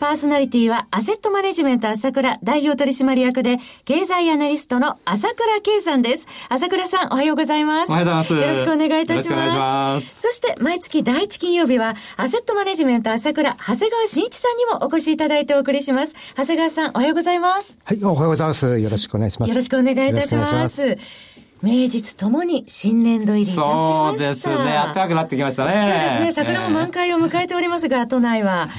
パーソナリティはアセットマネジメント朝倉代表取締役で経済アナリストの朝倉慶さんです。朝倉さんおはようおはようございます。おはようございます。よろしくお願いいたします。そして毎月第一金曜日はアセットマネジメント朝倉長谷川慎一さんにもお越しいただいてお送りします。長谷川さんおはようございます。はいおはようございます。よろしくお願いします。よろしくお願いいたします。名実ともに新年度入りいたしました。そうですね。暖かくなってきましたね。そうですね。桜も満開を迎えておりますが、都内は。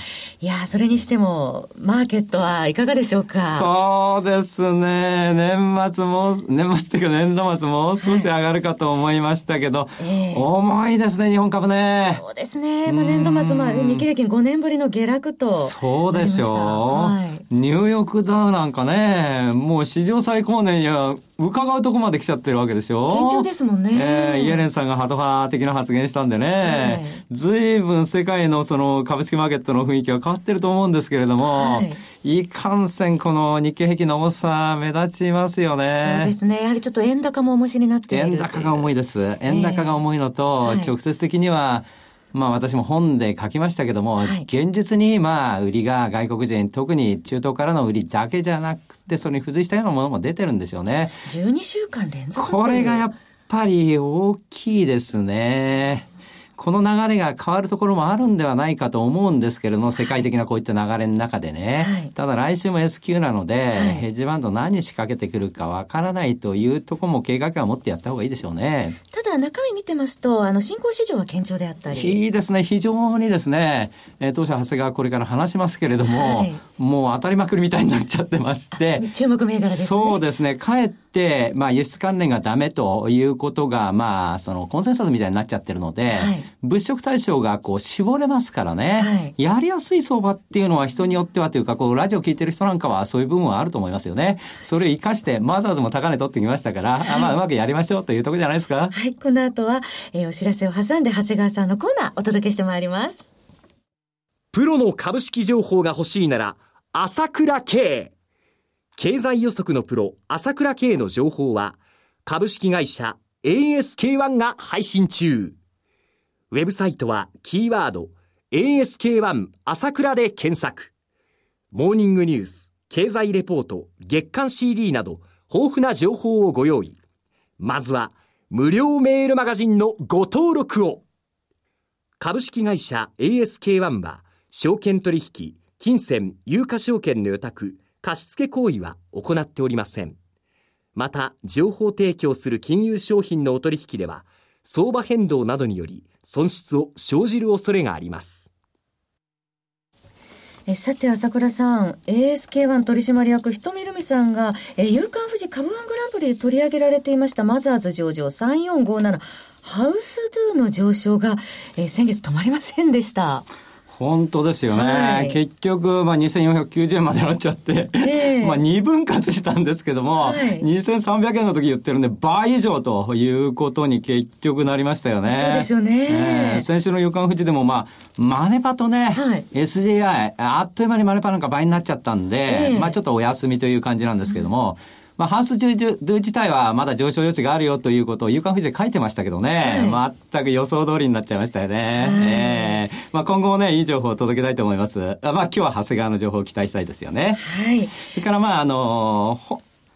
いや、それにしても、マーケットはいかがでしょうか？そうですね。年末も、年末っていうか年度末もう少し上がるかと思いましたけど、はいえー、重いですね、日本株ね。そうですね。まあ、年度末まで日経平均5年ぶりの下落とそうでしょう。はい、ニューヨークダウなんかね、もう史上最高年や、伺うとこまで来ちゃってるわけですよ。堅調ですもんね。えー、イエレンさんがハト派的な発言したんでね、ずいぶん世界のその株式マーケットの雰囲気は変わってると思うんですけれども、はい、いかんせんこの日経平均の重さ目立ちますよね。そうですね。やはりちょっと円高も重しになっている円高が重いです。円高が重いのと、直接的には、まあ私も本で書きましたけども、はい、現実にまあ売りが外国人、特に中東からの売りだけじゃなくて、それに付随したようなものも出てるんですよね。12週間連続これがやっぱり大きいですね。この流れが変わるところもあるんではないかと思うんですけれども、世界的なこういった流れの中でね。はい、ただ来週も S q なので、はい、ヘッジバンド何仕掛けてくるかわからないというところも計画は持ってやった方がいいでしょうね。ただ中身見てますと、あの、新興市場は堅調であったり。いいですね。非常にですね、えー、当社長谷川これから話しますけれども、はい、もう当たりまくりみたいになっちゃってまして。注目銘柄ですね。そうですね。かえって、まあ輸出関連がダメということが、まあ、そのコンセンサスみたいになっちゃってるので、物色対象象がこう絞れますからね、はい、やりやすい相場っていうのは人によってはというか、こうラジオ聞いてる人なんかはそういう部分はあると思いますよね。それを生かして、マザーズも高値取ってきましたから、はい、あまあうまくやりましょうというところじゃないですか？はい、この後は、えー、お知らせを挟んで長谷川さんのコーナーお届けしてまいります。プロの株式情報が欲しいなら、朝倉慶。経済予測のプロ、朝倉慶の情報は、株式会社 ASK1 が配信中。ウェブサイトはキーワード ASK1 朝倉で検索。モーニングニュース、経済レポート、月間 CD など豊富な情報をご用意。まずは無料メールマガジンのご登録を。株式会社 ASK1 は証券取引、金銭、有価証券の予託、貸付行為は行っておりません。また、情報提供する金融商品のお取引では、相場変動などにより損失を生じる恐れがあります。えさて、朝倉さん、ASK1 取締役、ひとみるみさんが、え夕刊富士株ワングランプリで取り上げられていましたマザーズ上場3457、ハウスドゥの上昇が、え先月止まりませんでした。本当ですよね。はい、結局、まあ、2490円までなっちゃって、えー、まあ、2分割したんですけども、はい、2300円の時言ってるんで、倍以上ということに結局なりましたよね。そうですよね。えー、先週の予感富士でも、まあ、マネパとね、はい、SJI、あっという間にマネパなんか倍になっちゃったんで、えー、まあ、ちょっとお休みという感じなんですけども、うんまあ、ハウスドゥ自体はまだ上昇余地があるよということを夕刊富士で書いてましたけどね、はい、全く予想通りになっちゃいましたよね。はい、えー、まあ、今後もね、いい情報を届けたいと思います。まあ、今日は長谷川の情報を期待したいですよね。はい。それからまあ、あの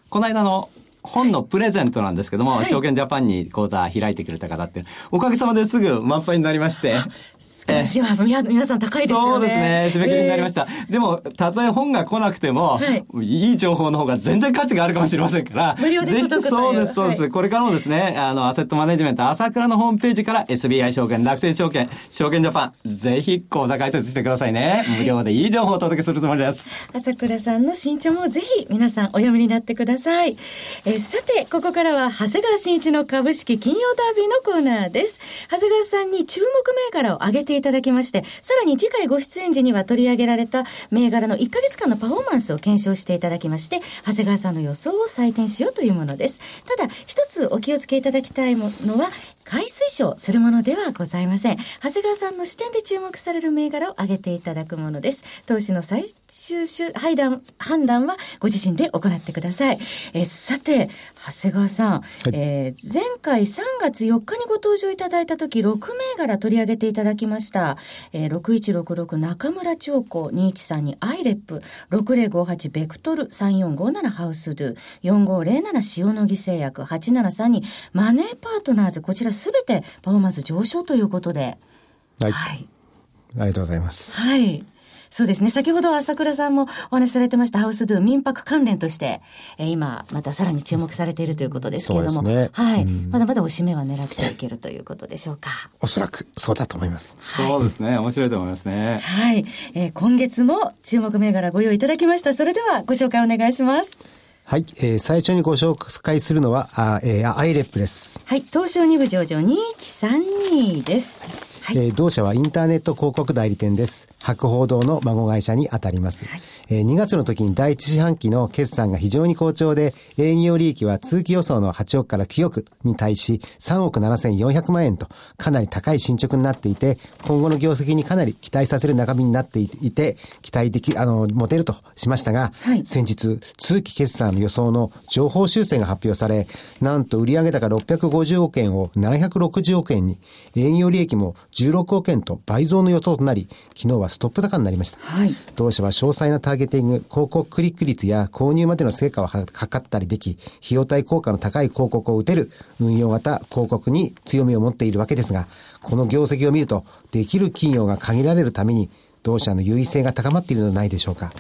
この間の本のプレゼントなんですけども、はい、証券ジャパンに講座開いてくれた方って、おかげさまですぐ満杯になりまして。少しは皆さん高いですよね。そうですね。締め切りになりました。えー、でも、たとえ本が来なくても、はい、いい情報の方が全然価値があるかもしれませんから、無料でぜひそうです、そうです、はい、これからもですね、あの、アセットマネジメント朝倉のホームページから SBI 証券、楽天証券、証券ジャパン、ぜひ講座開設してくださいね。無料でいい情報をお届けするつもりです。朝倉さんの新潮もぜひ皆さんお読みになってください。えー、さて、ここからは、長谷川新一の株式金曜ダービーのコーナーです。長谷川さんに注目銘柄を挙げていただきまして、さらに次回ご出演時には取り上げられた銘柄の1ヶ月間のパフォーマンスを検証していただきまして、長谷川さんの予想を採点しようというものです。ただ、一つお気をつけいただきたいものは、買い推奨するものではございません。長谷川さんの視点で注目される銘柄を挙げていただくものです。投資の最終判断判断はご自身で行ってください。えー、さて、長谷川さん、はい、えー、前回3月4日にご登場いただいた時、6銘柄取り上げていただきました。えー、6166中村長子213にアイレップ、6058ベクトル3457ハウスドゥ、4507塩野義製薬873にマネーパートナーズ、こちらすべてパフォーマンス上昇ということで。はい。はい、ありがとうございます。はい。そうですね。先ほど朝倉さんもお話しされてましたハウスドゥ民泊関連として、えー、今またさらに注目されているということですけれども、ね、はい、まだまだおしめは狙っていけるということでしょうか。おそらくそうだと思います。そうですね。面白いと思いますね。はい、えー、今月も注目銘柄ご用意いただきました。それではご紹介お願いします。はい、えー、最初にご紹介するのは、あえー、アイレップです。はい、東証2部上場2132です。はい、えー、同社はインターネット広告代理店です。博報堂の孫会社に当たります。はい、えー、2月の時に第一四半期の決算が非常に好調で、営業利益は通期予想の8億から9億に対し3億7400万円とかなり高い進捗になっていて、今後の業績にかなり期待させる中身になっていて、期待でき、あの、持てるとしましたが、はい、先日、通期決算の予想の情報修正が発表され、なんと売上高650億円を760億円に、営業利益も16億円と倍増の予想となり、昨日はストップ高になりました。はい、同社は詳細なターゲティング、広告クリック率や購入までの成果を測ったりでき、費用対効果の高い広告を打てる運用型広告に強みを持っているわけですが、この業績を見ると、できる企業が限られるために、同社の優位性が高まっているのではないでしょうか。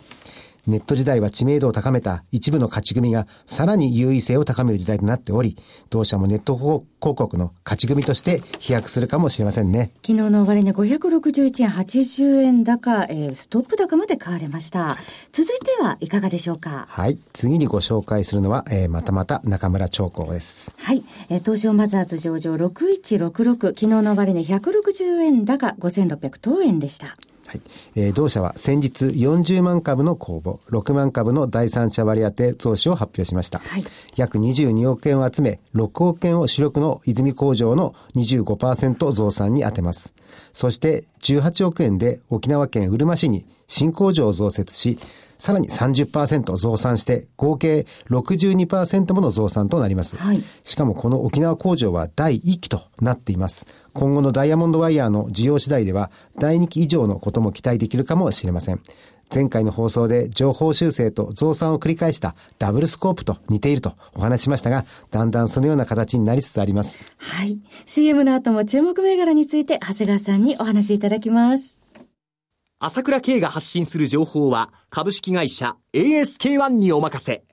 ネット時代は知名度を高めた一部の勝ち組がさらに優位性を高める時代となっており、同社もネット広告の勝ち組として飛躍するかもしれませんね。昨日の終値561円80円高、えー、ストップ高まで買われました。続いてはいかがでしょうか？はい。次にご紹介するのは、えー、またまた中村長光です。はい。えー、東証マザーズ上場6166、昨日の終値160円高5600等円でした。はい。えー、同社は先日40万株の公募、6万株の第三者割当増資を発表しました。はい、約22億円を集め、6億円を主力の泉工場の25%増産に充てます。そして18億円で沖縄県うるま市に新工場を増設し、さらに30%増産して、合計62%もの増産となります。はい、しかもこの沖縄工場は第1期となっています。今後のダイヤモンドワイヤーの需要次第では、第2期以上のことも期待できるかもしれません。前回の放送で情報修正と増産を繰り返したダブルスコープと似ているとお話しましたが、だんだんそのような形になりつつあります。はい。CM の後も注目銘柄について長谷川さんにお話しいただきます。朝倉慶が発信する情報は株式会社 ASK1 にお任せ。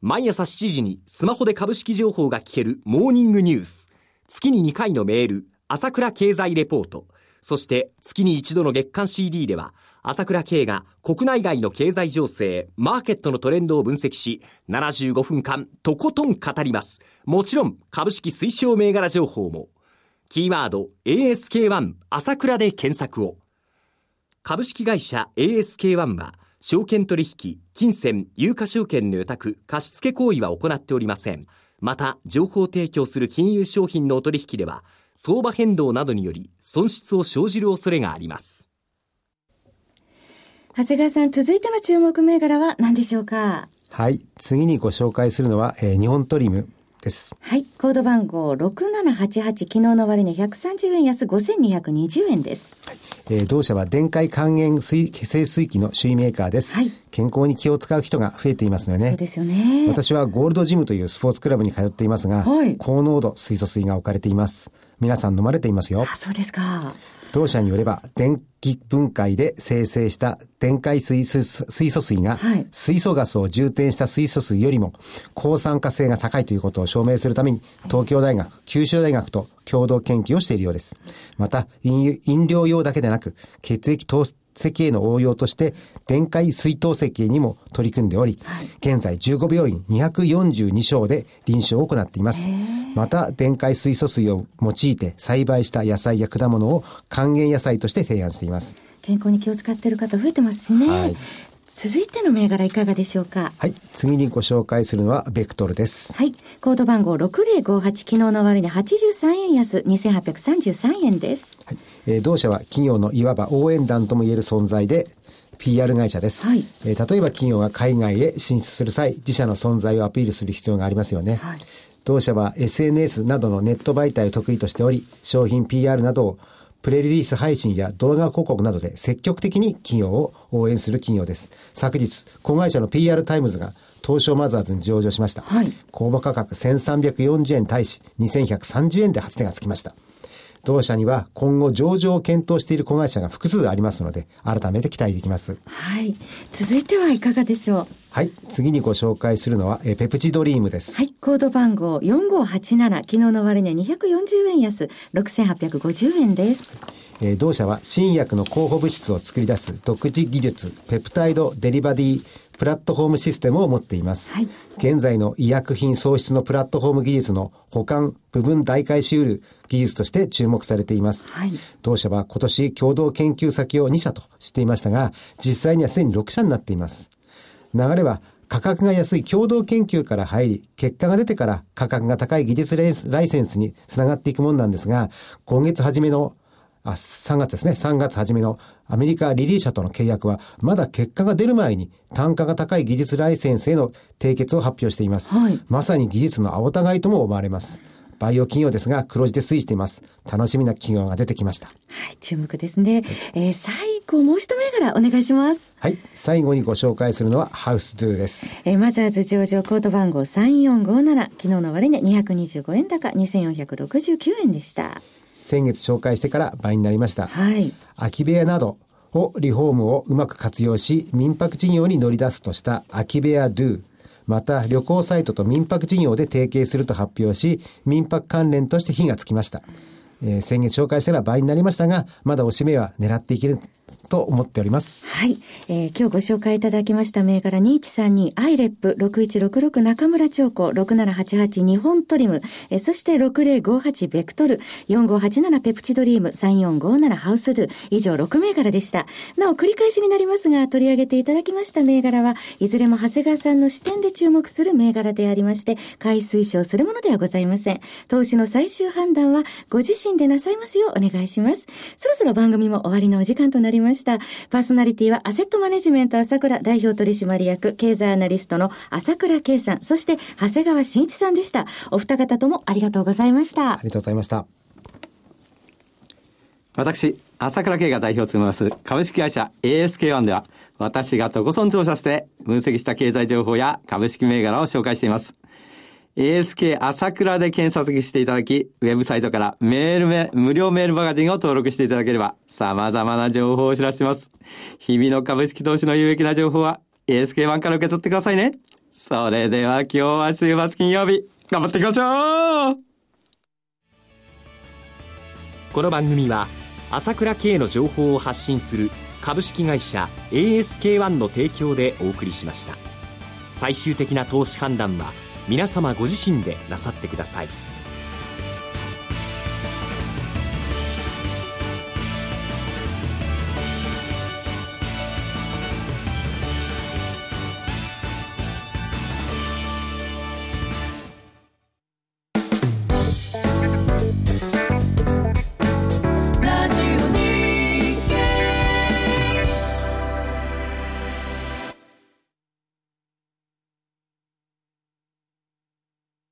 毎朝7時にスマホで株式情報が聞けるモーニングニュース。月に2回のメール、朝倉経済レポート。そして月に一度の月間 CD では、朝倉慶が国内外の経済情勢、マーケットのトレンドを分析し、75分間とことん語ります。もちろん株式推奨銘柄情報も。キーワード ASK1 朝倉で検索を。株式会社 ASK1 は、証券取引、金銭、有価証券の予託、貸付行為は行っておりません。また、情報提供する金融商品のお取引では、相場変動などにより損失を生じる恐れがあります。長谷川さん、続いての注目銘柄は何でしょうか？はい。次にご紹介するのは、えー、日本トリムです。はい。コード番号6788、昨日の終値130円安5220円です。はい、えー、同社は電解還元水清水器の首位メーカーです。はい。健康に気を使う人が増えていますよね。そうですよね。私はゴールドジムというスポーツクラブに通っていますが、はい、高濃度水素水が置かれています。皆さん飲まれていますよ。あ、そうですか。同社によれば、電気分解で生成した電解水水素水が、水素ガスを充填した水素水よりも抗酸化性が高いということを証明するために、東京大学、九州大学と共同研究をしているようです。また、飲料用だけでなく、血液透設計の応用として、電解水筒設計にも取り組んでおり、はい、現在15病院242床で臨床を行っています。また、電解水素水を用いて栽培した野菜や果物を還元野菜として提案しています。健康に気を使っている方増えてますしね。はい、続いての銘柄いかがでしょうか？はい。次にご紹介するのは、ベクトルです。はい。コード番号6058、昨日の終値83円安、2833円です。はい。えー、同社は企業のいわば応援団ともいえる存在で、PR 会社です。はい。えー、例えば企業が海外へ進出する際、自社の存在をアピールする必要がありますよね。はい。同社は SNS などのネット媒体を得意としており、商品 PR などをプレスリリース配信や動画広告などで積極的に企業を応援する企業です。昨日、子会社の PR タイムズが東証マザーズに上場しました。はい、公募価格1340円に対し2130円で初値がつきました。同社には今後上場を検討している子会社が複数ありますので、改めて期待できます。はい。続いてはいかがでしょう？はい。次にご紹介するのは、えペプチドリームです。はい。コード番号4587、昨日の終値240円安、6850円です。えー、同社は新薬の候補物質を作り出す独自技術、ペプタイドデリバディプラットフォームシステムを持っています。はい、現在の医薬品創出のプラットフォーム技術の保管、部分大回しうる技術として注目されています。はい、同社は今年共同研究先を2社としていましたが、実際にはすでに6社になっています。流れは価格が安い共同研究から入り、結果が出てから価格が高い技術ライセンスにつながっていくものなんですが、今月初めのあ、3月ですね。3月初めのアメリカリリー社との契約は、まだ結果が出る前に単価が高い技術ライセンスへの締結を発表しています。はい、まさに技術の青互いとも思われます。バイオ企業ですが、黒字で推移しています。楽しみな企業が出てきました。はい、注目ですね。はい、えー、最後、もう一銘柄お願いします。はい、最後にご紹介するのは、ハウスドゥです。えー、マザーズ上場コード番号3457、昨日の終値225円高、2469円でした。先月紹介してから倍になりました。はい。空き部屋などをリフォームをうまく活用し、民泊事業に乗り出すとした空き部屋ドゥ。また、旅行サイトと民泊事業で提携すると発表し、民泊関連として火がつきました。えー、先月紹介したら倍になりましたが、まだおしめは狙っていけると思っております。はい。えー、今日ご紹介いただきました銘柄2132アイレップ6166中村長子6788日本トリム、えー、そして6058ベクトル4587ペプチドリーム3457ハウスドゥ以上6銘柄でした。なお繰り返しになりますが取り上げていただきました銘柄はいずれも長谷川さんの視点で注目する銘柄でありまして買い推奨するものではございません。投資の最終判断はご自身でなさいますようお願いします。そろそろ番組も終わりのお時間となりました。パーソナリティはアセットマネジメント朝倉代表取締役経済アナリストの朝倉圭さん、そして長谷川慎一さんでした。お二方ともありがとうございました。ありがとうございました。私、朝倉慶が代表を務めます株式会社 ASK1 では、私がとことん調査して分析した経済情報や株式銘柄を紹介しています。ASK 朝倉で検索していただき、ウェブサイトからメールめ、無料メールマガジンを登録していただければ、様々な情報をお知らせします。日々の株式投資の有益な情報は、ASK1 から受け取ってくださいね。それでは今日は週末金曜日、頑張っていきましょうこの番組は、朝倉慶の情報を発信する株式会社 ASK1 の提供でお送りしました。最終的な投資判断は、皆様ご自身でなさってください。